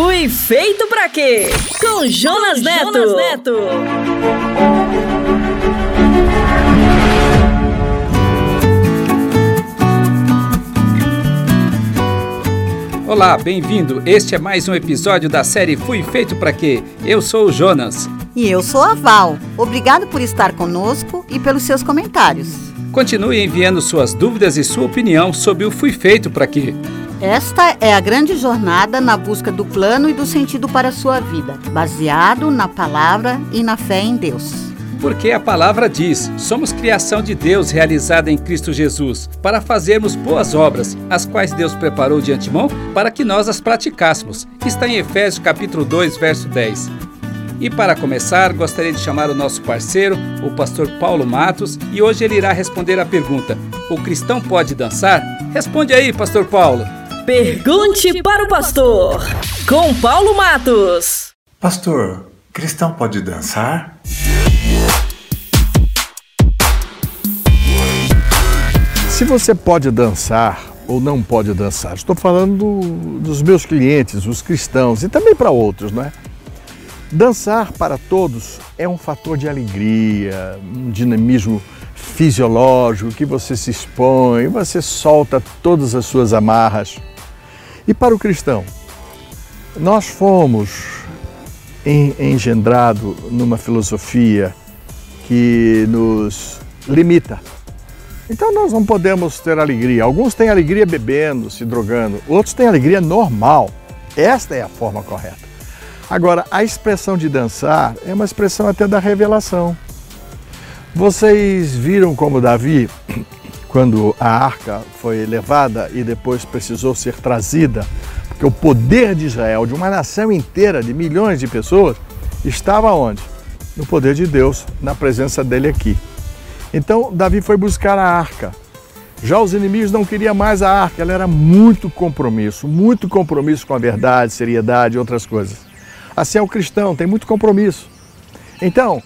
Fui feito pra quê? Com Jonas, Neto. Jonas Neto. Olá, bem-vindo. Este é mais um episódio da série Fui Feito para Quê? Eu sou o Jonas. E eu sou a Val. Obrigado por estar conosco e pelos seus comentários. Continue enviando suas dúvidas e sua opinião sobre o Fui Feito para Quê? Esta é a grande jornada na busca do plano e do sentido para a sua vida, baseado na palavra e na fé em Deus. Porque a palavra diz: somos criação de Deus realizada em Cristo Jesus, para fazermos boas obras, as quais Deus preparou de antemão para que nós as praticássemos. Está em Efésios capítulo 2, verso 10. E para começar, gostaria de chamar o nosso parceiro, o pastor Paulo Matos, e hoje ele irá responder a pergunta: O cristão pode dançar? Responde aí, pastor Paulo. Pergunte para o pastor, com Paulo Matos. Pastor, cristão pode dançar? Se você pode dançar ou não pode dançar, estou falando dos meus clientes, os cristãos e também para outros, não é? Dançar para todos é um fator de alegria, um dinamismo fisiológico que você se expõe, você solta todas as suas amarras. E para o cristão, nós fomos engendrados numa filosofia que nos limita. Então nós não podemos ter alegria. Alguns têm alegria bebendo, se drogando, outros têm alegria normal. Esta é a forma correta. Agora, a expressão de dançar é uma expressão até da revelação. Vocês viram como Davi quando a arca foi levada e depois precisou ser trazida, porque o poder de Israel, de uma nação inteira, de milhões de pessoas, estava onde? No poder de Deus, na presença dele aqui. Então Davi foi buscar a arca. Já os inimigos não queriam mais a arca, ela era muito compromisso, muito compromisso com a verdade, seriedade e outras coisas. Assim é o cristão, tem muito compromisso. Então,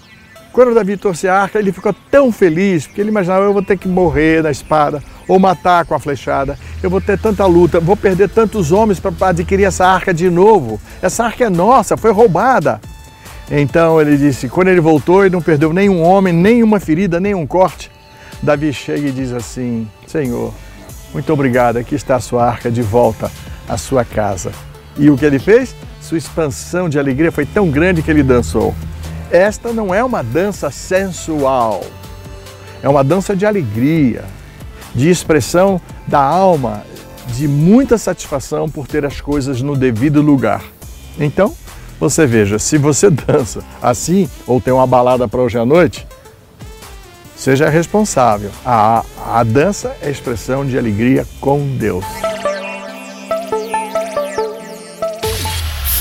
quando Davi trouxe a arca, ele ficou tão feliz, porque ele imaginava, eu vou ter que morrer na espada, ou matar com a flechada, eu vou ter tanta luta, vou perder tantos homens para adquirir essa arca de novo. Essa arca é nossa, foi roubada. Então ele disse, quando ele voltou, ele não perdeu nenhum homem, nenhuma ferida, nenhum corte. Davi chega e diz assim, Senhor, muito obrigado, aqui está a sua arca de volta à sua casa. E o que ele fez? Sua expansão de alegria foi tão grande que ele dançou. Esta não é uma dança sensual, é uma dança de alegria, de expressão da alma, de muita satisfação por ter as coisas no devido lugar. Então, você veja, se você dança assim ou tem uma balada para hoje à noite, seja responsável. A, a dança é expressão de alegria com Deus.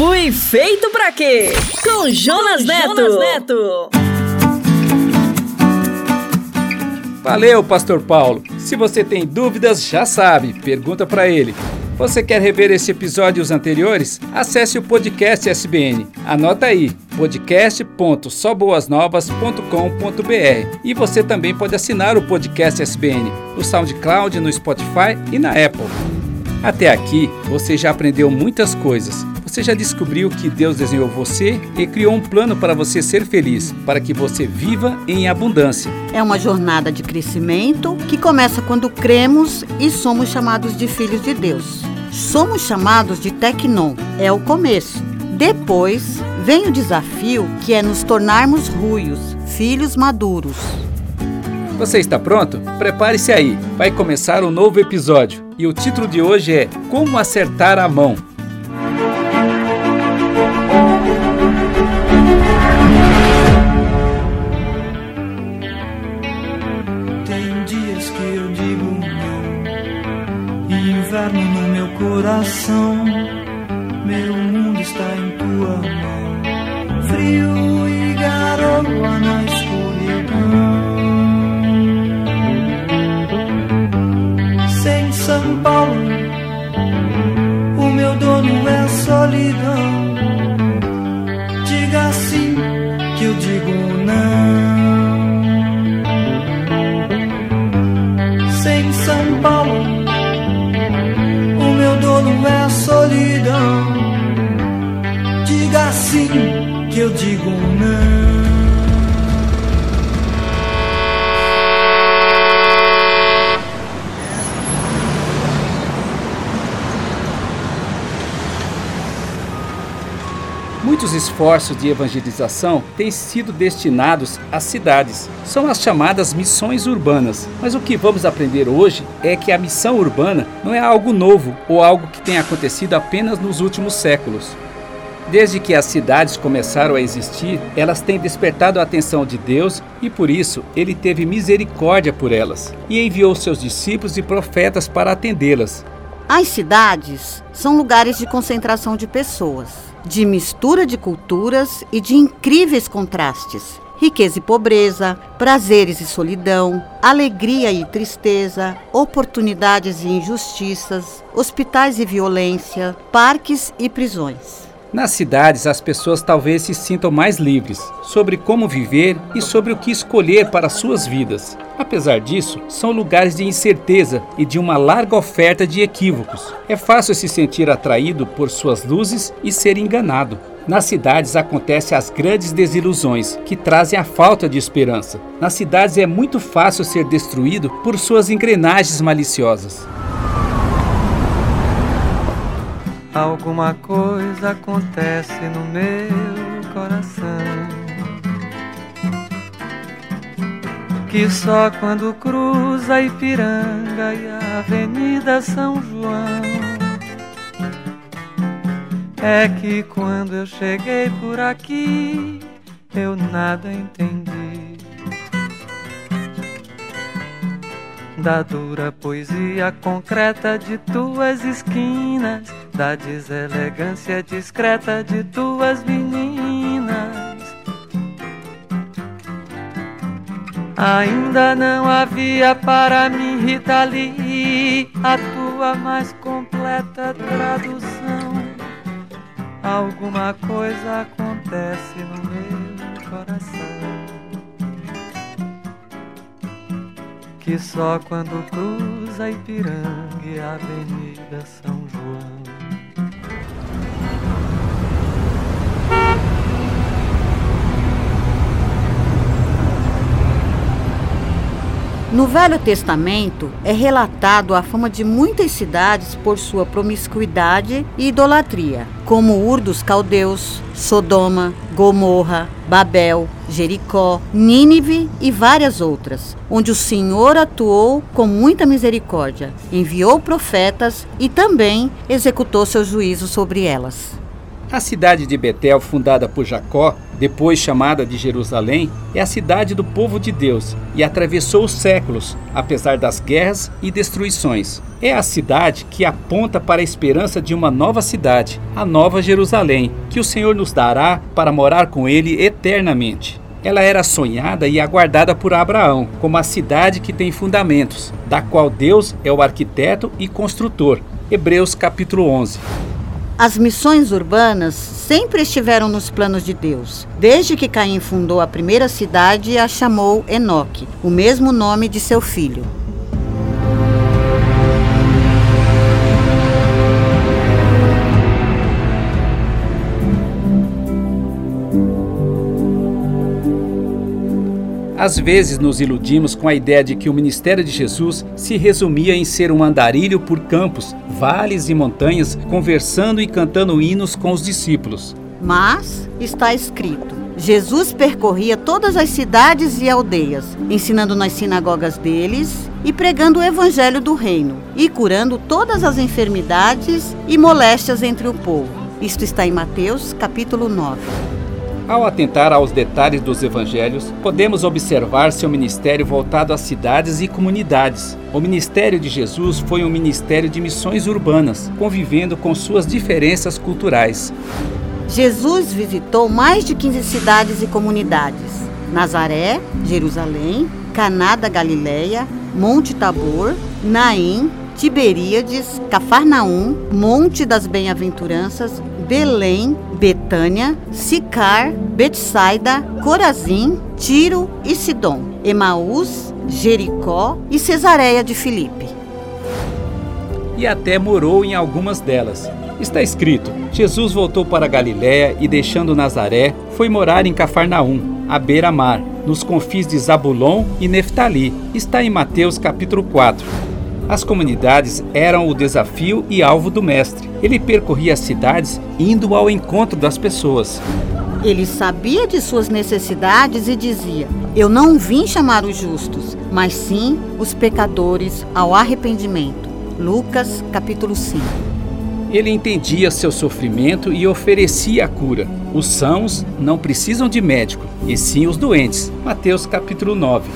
Fui feito para quê? Com Jonas Neto. Jonas Neto. Valeu, Pastor Paulo. Se você tem dúvidas, já sabe, pergunta para ele. Você quer rever esse episódio e os anteriores? Acesse o podcast SBN. Anota aí, podcast.soboasnovas.com.br. E você também pode assinar o podcast SBN no SoundCloud, no Spotify e na Apple. Até aqui, você já aprendeu muitas coisas você já descobriu que Deus desenhou você e criou um plano para você ser feliz, para que você viva em abundância. É uma jornada de crescimento que começa quando cremos e somos chamados de filhos de Deus. Somos chamados de Tecnon, é o começo. Depois vem o desafio que é nos tornarmos ruios, filhos maduros. Você está pronto? Prepare-se aí, vai começar um novo episódio. E o título de hoje é Como Acertar a Mão. Coração. Meu mundo está em tua mão. Frio e garoa na escuridão. Sem São Paulo, o meu dono é solidão. Eu digo não. Muitos esforços de evangelização têm sido destinados às cidades. São as chamadas missões urbanas. Mas o que vamos aprender hoje é que a missão urbana não é algo novo ou algo que tenha acontecido apenas nos últimos séculos. Desde que as cidades começaram a existir, elas têm despertado a atenção de Deus e por isso ele teve misericórdia por elas e enviou seus discípulos e profetas para atendê-las. As cidades são lugares de concentração de pessoas, de mistura de culturas e de incríveis contrastes. Riqueza e pobreza, prazeres e solidão, alegria e tristeza, oportunidades e injustiças, hospitais e violência, parques e prisões. Nas cidades, as pessoas talvez se sintam mais livres sobre como viver e sobre o que escolher para suas vidas. Apesar disso, são lugares de incerteza e de uma larga oferta de equívocos. É fácil se sentir atraído por suas luzes e ser enganado. Nas cidades acontecem as grandes desilusões, que trazem a falta de esperança. Nas cidades é muito fácil ser destruído por suas engrenagens maliciosas. Alguma coisa acontece no meu coração. Que só quando cruza a Ipiranga e a Avenida São João. É que quando eu cheguei por aqui, eu nada entendi. Da dura poesia concreta de tuas esquinas da deselegância discreta de tuas meninas. Ainda não havia para mim, Rita Lee, a tua mais completa tradução. Alguma coisa acontece no meu coração. Que só quando cruza Ipiranga e Avenida São No Velho Testamento é relatado a fama de muitas cidades por sua promiscuidade e idolatria, como Ur dos Caldeus, Sodoma, Gomorra, Babel, Jericó, Nínive e várias outras, onde o Senhor atuou com muita misericórdia, enviou profetas e também executou seu juízo sobre elas. A cidade de Betel, fundada por Jacó, depois chamada de Jerusalém, é a cidade do povo de Deus e atravessou os séculos, apesar das guerras e destruições. É a cidade que aponta para a esperança de uma nova cidade, a Nova Jerusalém, que o Senhor nos dará para morar com Ele eternamente. Ela era sonhada e aguardada por Abraão como a cidade que tem fundamentos, da qual Deus é o arquiteto e construtor. Hebreus capítulo 11. As missões urbanas sempre estiveram nos planos de Deus, desde que Caim fundou a primeira cidade a chamou Enoque, o mesmo nome de seu filho. Às vezes nos iludimos com a ideia de que o ministério de Jesus se resumia em ser um andarilho por campos, vales e montanhas, conversando e cantando hinos com os discípulos. Mas está escrito: Jesus percorria todas as cidades e aldeias, ensinando nas sinagogas deles e pregando o evangelho do reino, e curando todas as enfermidades e moléstias entre o povo. Isto está em Mateus, capítulo 9. Ao atentar aos detalhes dos evangelhos, podemos observar seu ministério voltado às cidades e comunidades. O ministério de Jesus foi um ministério de missões urbanas, convivendo com suas diferenças culturais. Jesus visitou mais de 15 cidades e comunidades: Nazaré, Jerusalém, Caná da Galileia, Monte Tabor, Naim, Tiberíades, Cafarnaum, Monte das Bem-aventuranças, Belém, Betânia, Sicar, Betsaida, Corazim, Tiro e Sidom, Emaús, Jericó e Cesareia de Filipe. e até morou em algumas delas. Está escrito: Jesus voltou para Galiléia e, deixando Nazaré, foi morar em Cafarnaum, à beira-mar, nos confins de Zabulon e Neftali. Está em Mateus capítulo 4. As comunidades eram o desafio e alvo do mestre. Ele percorria as cidades indo ao encontro das pessoas. Ele sabia de suas necessidades e dizia: Eu não vim chamar os justos, mas sim os pecadores ao arrependimento. Lucas, capítulo 5. Ele entendia seu sofrimento e oferecia a cura. Os sãos não precisam de médico, e sim os doentes. Mateus capítulo 9.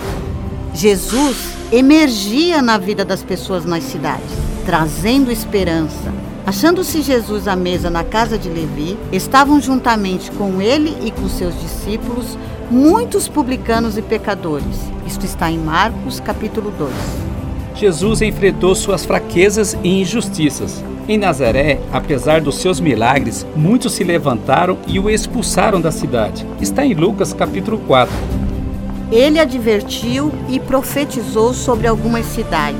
Jesus emergia na vida das pessoas nas cidades, trazendo esperança, Achando-se Jesus à mesa na casa de Levi, estavam juntamente com ele e com seus discípulos muitos publicanos e pecadores. Isto está em Marcos, capítulo 2. Jesus enfrentou suas fraquezas e injustiças. Em Nazaré, apesar dos seus milagres, muitos se levantaram e o expulsaram da cidade. Está em Lucas capítulo 4. Ele advertiu e profetizou sobre algumas cidades.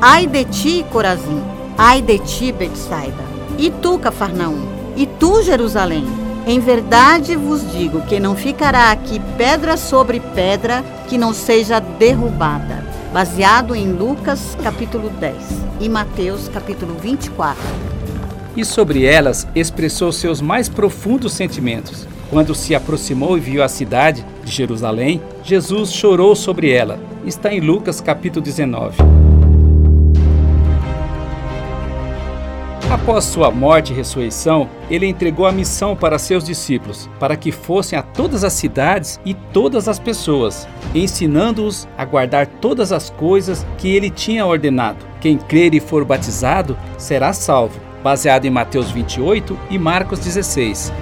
Ai de ti, Corazim! Ai de ti, Betsaida, e tu, Cafarnaum, e tu, Jerusalém. Em verdade vos digo que não ficará aqui pedra sobre pedra que não seja derrubada. Baseado em Lucas capítulo 10 e Mateus capítulo 24. E sobre elas expressou seus mais profundos sentimentos. Quando se aproximou e viu a cidade Jerusalém, Jesus chorou sobre ela. Está em Lucas capítulo 19. Após sua morte e ressurreição, ele entregou a missão para seus discípulos, para que fossem a todas as cidades e todas as pessoas, ensinando-os a guardar todas as coisas que ele tinha ordenado. Quem crer e for batizado será salvo, baseado em Mateus 28 e Marcos 16.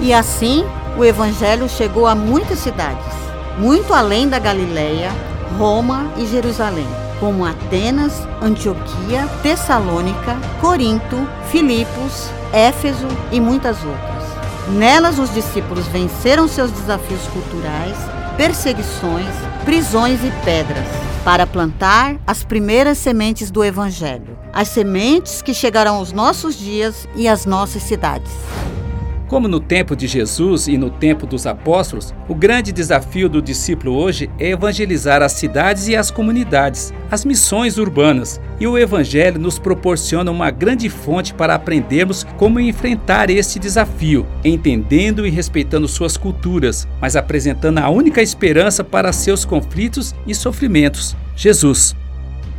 E assim, o evangelho chegou a muitas cidades, muito além da Galileia, Roma e Jerusalém como Atenas, Antioquia, Tessalônica, Corinto, Filipos, Éfeso e muitas outras. Nelas, os discípulos venceram seus desafios culturais, perseguições, prisões e pedras, para plantar as primeiras sementes do Evangelho, as sementes que chegarão aos nossos dias e às nossas cidades. Como no tempo de Jesus e no tempo dos apóstolos, o grande desafio do discípulo hoje é evangelizar as cidades e as comunidades, as missões urbanas. E o Evangelho nos proporciona uma grande fonte para aprendermos como enfrentar este desafio, entendendo e respeitando suas culturas, mas apresentando a única esperança para seus conflitos e sofrimentos: Jesus.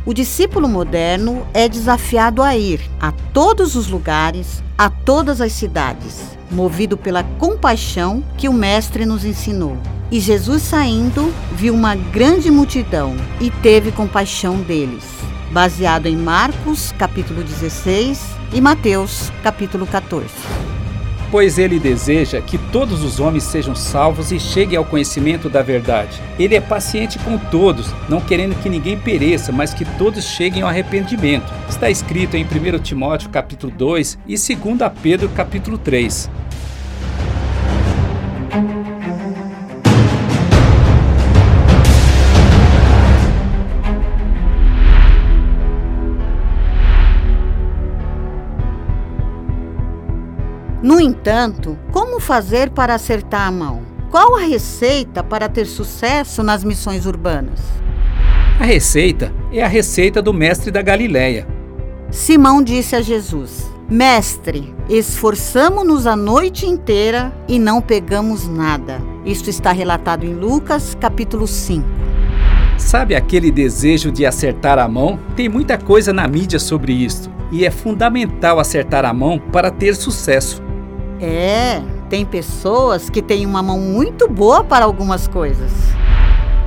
O discípulo moderno é desafiado a ir a todos os lugares, a todas as cidades, movido pela compaixão que o Mestre nos ensinou. E Jesus saindo, viu uma grande multidão e teve compaixão deles. Baseado em Marcos, capítulo 16 e Mateus, capítulo 14 pois ele deseja que todos os homens sejam salvos e cheguem ao conhecimento da verdade. Ele é paciente com todos, não querendo que ninguém pereça, mas que todos cheguem ao arrependimento. Está escrito em 1 Timóteo capítulo 2 e 2 Pedro capítulo 3. No entanto, como fazer para acertar a mão? Qual a receita para ter sucesso nas missões urbanas? A receita é a receita do mestre da Galileia. Simão disse a Jesus: Mestre, esforçamo-nos a noite inteira e não pegamos nada. Isto está relatado em Lucas, capítulo 5. Sabe aquele desejo de acertar a mão? Tem muita coisa na mídia sobre isto, e é fundamental acertar a mão para ter sucesso. É, tem pessoas que têm uma mão muito boa para algumas coisas.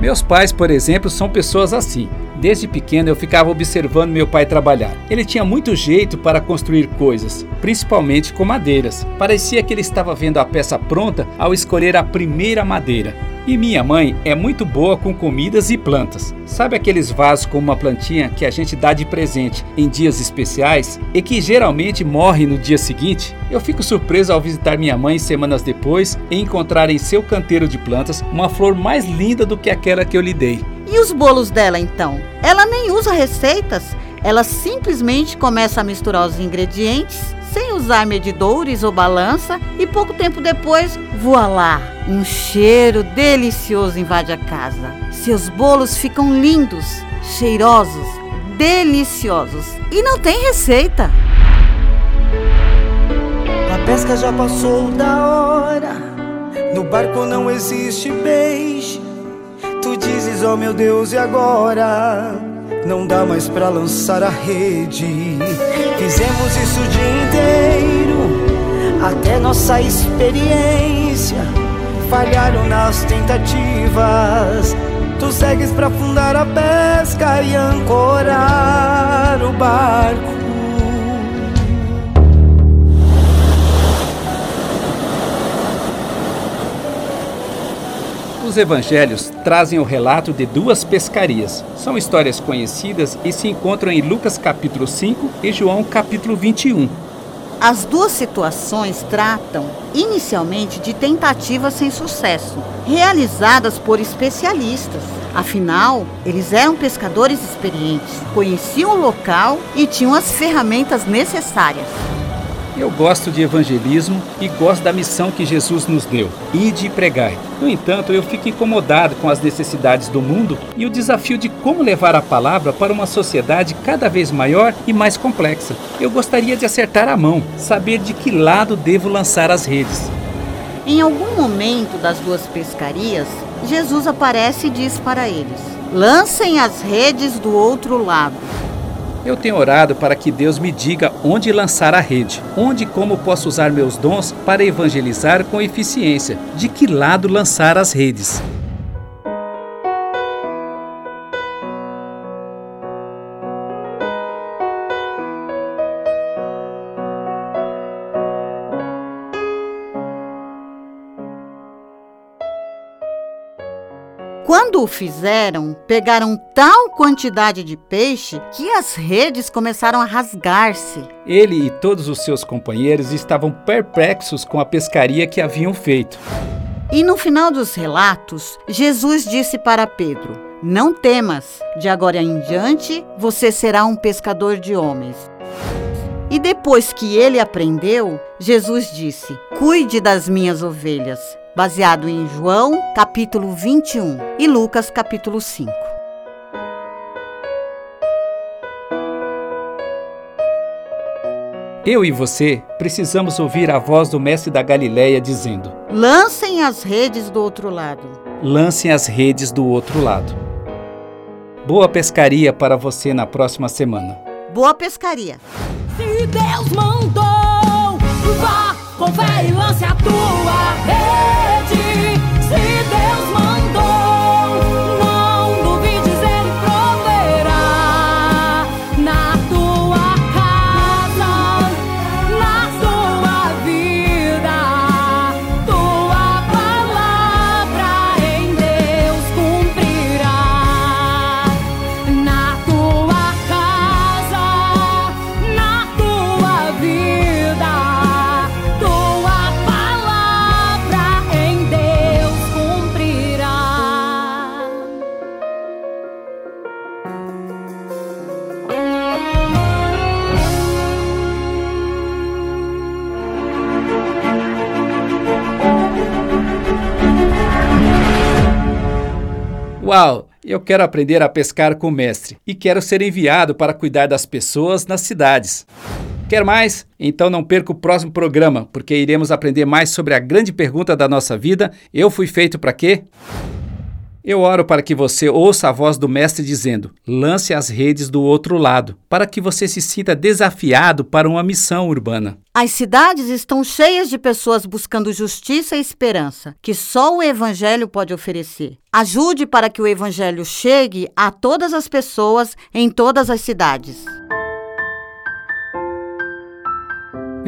Meus pais, por exemplo, são pessoas assim. Desde pequeno eu ficava observando meu pai trabalhar. Ele tinha muito jeito para construir coisas, principalmente com madeiras. Parecia que ele estava vendo a peça pronta ao escolher a primeira madeira. E minha mãe é muito boa com comidas e plantas. Sabe aqueles vasos com uma plantinha que a gente dá de presente em dias especiais e que geralmente morre no dia seguinte? Eu fico surpreso ao visitar minha mãe semanas depois e encontrar em seu canteiro de plantas uma flor mais linda do que aquela que eu lhe dei. E os bolos dela então? Ela nem usa receitas, ela simplesmente começa a misturar os ingredientes sem usar medidores ou balança e pouco tempo depois, voilá, um cheiro delicioso invade a casa. Seus bolos ficam lindos, cheirosos, deliciosos e não tem receita. A pesca já passou da hora, no barco não existe peixe. Tu dizes, oh meu Deus, e agora? Não dá mais pra lançar a rede. Fizemos isso o dia inteiro, até nossa experiência. Falharam nas tentativas. Tu segues pra fundar a pesca e ancorar o barco. Os evangelhos trazem o relato de duas pescarias. São histórias conhecidas e se encontram em Lucas capítulo 5 e João capítulo 21. As duas situações tratam inicialmente de tentativas sem sucesso, realizadas por especialistas. Afinal, eles eram pescadores experientes, conheciam o local e tinham as ferramentas necessárias. Eu gosto de evangelismo e gosto da missão que Jesus nos deu, e pregai. No entanto, eu fico incomodado com as necessidades do mundo e o desafio de como levar a palavra para uma sociedade cada vez maior e mais complexa. Eu gostaria de acertar a mão, saber de que lado devo lançar as redes. Em algum momento das duas pescarias, Jesus aparece e diz para eles: Lancem as redes do outro lado. Eu tenho orado para que Deus me diga onde lançar a rede, onde e como posso usar meus dons para evangelizar com eficiência, de que lado lançar as redes. Quando o fizeram, pegaram tal quantidade de peixe que as redes começaram a rasgar-se. Ele e todos os seus companheiros estavam perplexos com a pescaria que haviam feito. E no final dos relatos, Jesus disse para Pedro: Não temas, de agora em diante você será um pescador de homens. E depois que ele aprendeu, Jesus disse: Cuide das minhas ovelhas baseado em João, capítulo 21 e Lucas, capítulo 5. Eu e você precisamos ouvir a voz do mestre da Galileia dizendo: Lancem as redes do outro lado. Lancem as redes do outro lado. Boa pescaria para você na próxima semana. Boa pescaria. Se Deus mandou, vá fé e lance a tua rede. Eu quero aprender a pescar com o mestre e quero ser enviado para cuidar das pessoas nas cidades. Quer mais? Então não perca o próximo programa, porque iremos aprender mais sobre a grande pergunta da nossa vida: eu fui feito para quê? Eu oro para que você ouça a voz do Mestre dizendo: lance as redes do outro lado, para que você se sinta desafiado para uma missão urbana. As cidades estão cheias de pessoas buscando justiça e esperança, que só o Evangelho pode oferecer. Ajude para que o Evangelho chegue a todas as pessoas em todas as cidades.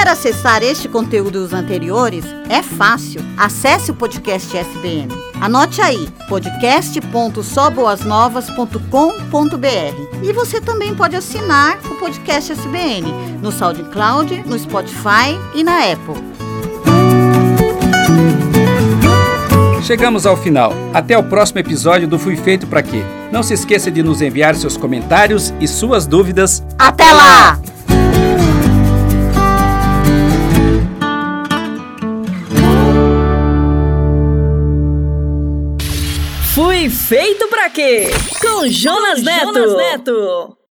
Quer acessar este conteúdo e os anteriores? É fácil. Acesse o podcast SBN. Anote aí, podcast.soboasnovas.com.br. E você também pode assinar o podcast SBN no SoundCloud, no Spotify e na Apple. Chegamos ao final. Até o próximo episódio do Fui Feito Pra Quê. Não se esqueça de nos enviar seus comentários e suas dúvidas. Até lá! Fui feito pra quê? Com Jonas, Neto. Jonas Neto.